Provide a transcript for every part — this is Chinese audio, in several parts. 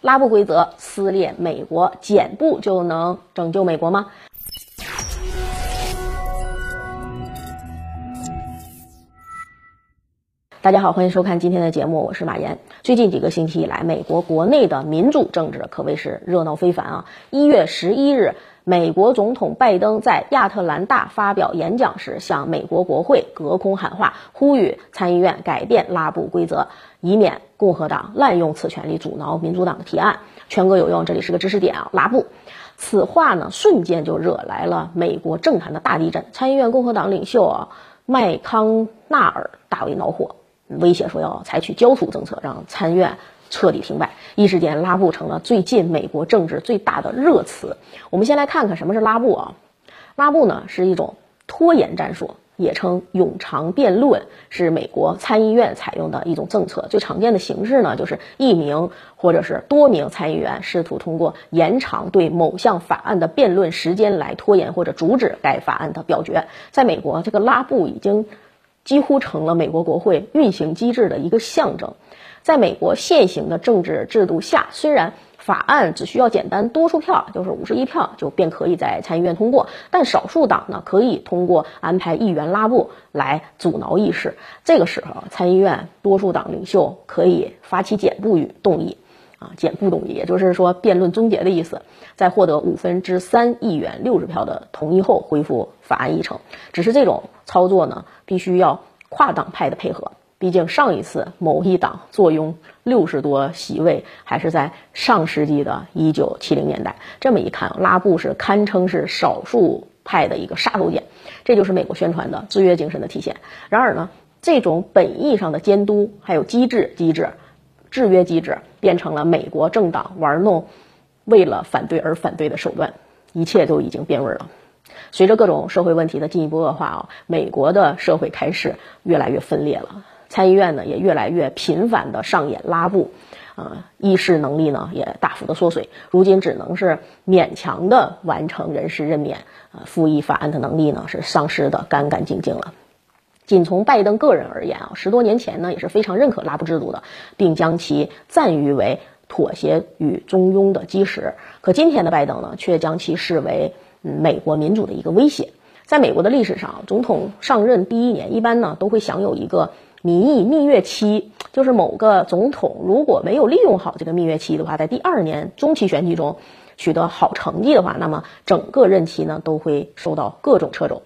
拉布规则撕裂美国，简布就能拯救美国吗？大家好，欢迎收看今天的节目，我是马岩。最近几个星期以来，美国国内的民主政治可谓是热闹非凡啊！一月十一日，美国总统拜登在亚特兰大发表演讲时，向美国国会隔空喊话，呼吁参议院改变拉布规则，以免共和党滥用此权利阻挠民主党的提案。全国有用，这里是个知识点啊！拉布，此话呢，瞬间就惹来了美国政坛的大地震。参议院共和党领袖啊，麦康纳尔大为恼火。威胁说要采取焦土政策，让参院彻底停摆。一时间，拉布成了最近美国政治最大的热词。我们先来看看什么是拉布啊？拉布呢是一种拖延战术，也称冗长辩论，是美国参议院采用的一种政策。最常见的形式呢，就是一名或者是多名参议员试图通过延长对某项法案的辩论时间来拖延或者阻止该法案的表决。在美国，这个拉布已经。几乎成了美国国会运行机制的一个象征。在美国现行的政治制度下，虽然法案只需要简单多数票，就是五十一票就便可以在参议院通过，但少数党呢可以通过安排议员拉布来阻挠议事。这个时候，参议院多数党领袖可以发起简步与动议。啊，简不动议，也就是说辩论终结的意思，在获得五分之三议员六十票的同意后，恢复法案议程。只是这种操作呢，必须要跨党派的配合，毕竟上一次某一党坐拥六十多席位，还是在上世纪的一九七零年代。这么一看，拉布是堪称是少数派的一个杀手锏，这就是美国宣传的制约精神的体现。然而呢，这种本意上的监督还有机制机制。制约机制变成了美国政党玩弄为了反对而反对的手段，一切都已经变味了。随着各种社会问题的进一步恶化啊，美国的社会开始越来越分裂了。参议院呢也越来越频繁的上演拉布，啊，议事能力呢也大幅的缩水，如今只能是勉强的完成人事任免，啊，复议法案的能力呢是丧失的干干净净了。仅从拜登个人而言啊，十多年前呢也是非常认可拉布制度的，并将其赞誉为妥协与中庸的基石。可今天的拜登呢，却将其视为美国民主的一个威胁。在美国的历史上，总统上任第一年一般呢都会享有一个民意蜜月期，就是某个总统如果没有利用好这个蜜月期的话，在第二年中期选举中取得好成绩的话，那么整个任期呢都会受到各种掣肘。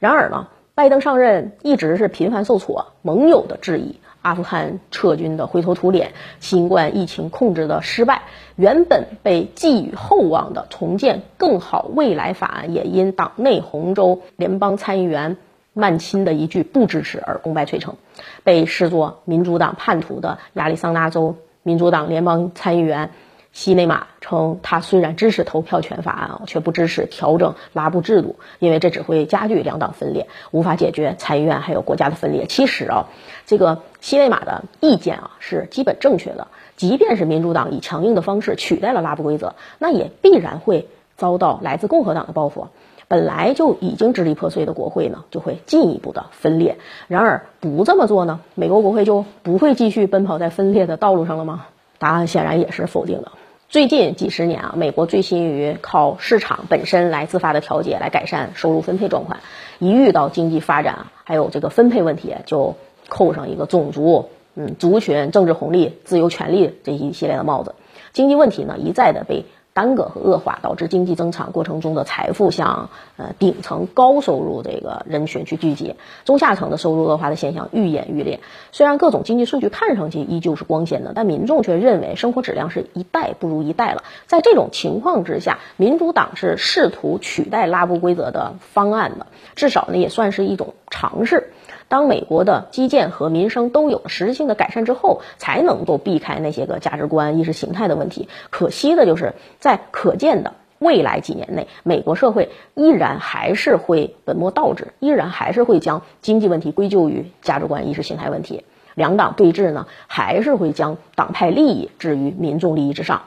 然而呢？拜登上任一直是频繁受挫，盟友的质疑，阿富汗撤军的灰头土脸，新冠疫情控制的失败，原本被寄予厚望的重建更好未来法案，也因党内红州联邦参议员曼钦的一句不支持而功败垂成。被视作民主党叛徒的亚利桑那州民主党联邦参议员。西内马称，他虽然支持投票权法案啊，却不支持调整拉布制度，因为这只会加剧两党分裂，无法解决参议院还有国家的分裂。其实啊，这个西内马的意见啊是基本正确的。即便是民主党以强硬的方式取代了拉布规则，那也必然会遭到来自共和党的报复。本来就已经支离破碎的国会呢，就会进一步的分裂。然而不这么做呢，美国国会就不会继续奔跑在分裂的道路上了吗？答案显然也是否定的。最近几十年啊，美国醉心于靠市场本身来自发的调节来改善收入分配状况，一遇到经济发展还有这个分配问题，就扣上一个种族、嗯族群、政治红利、自由权利这一系列的帽子。经济问题呢，一再的被。耽搁和恶化，导致经济增长过程中的财富向呃顶层高收入这个人群去聚集，中下层的收入恶化的现象愈演愈烈。虽然各种经济数据看上去依旧是光鲜的，但民众却认为生活质量是一代不如一代了。在这种情况之下，民主党是试图取代拉布规则的方案的，至少呢也算是一种尝试。当美国的基建和民生都有实质性的改善之后，才能够避开那些个价值观、意识形态的问题。可惜的就是在可见的未来几年内，美国社会依然还是会本末倒置，依然还是会将经济问题归咎于价值观、意识形态问题。两党对峙呢，还是会将党派利益置于民众利益之上。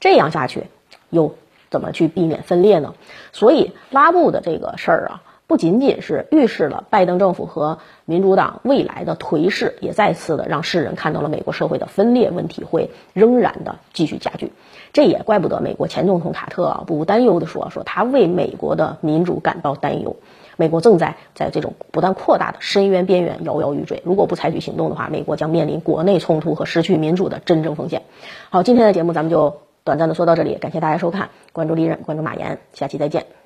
这样下去，又怎么去避免分裂呢？所以拉布的这个事儿啊。不仅仅是预示了拜登政府和民主党未来的颓势，也再次的让世人看到了美国社会的分裂问题会仍然的继续加剧。这也怪不得美国前总统卡特啊不无担忧的说，说他为美国的民主感到担忧。美国正在在这种不断扩大的深渊边缘摇摇欲坠，如果不采取行动的话，美国将面临国内冲突和失去民主的真正风险。好，今天的节目咱们就短暂的说到这里，感谢大家收看，关注利刃，关注马岩，下期再见。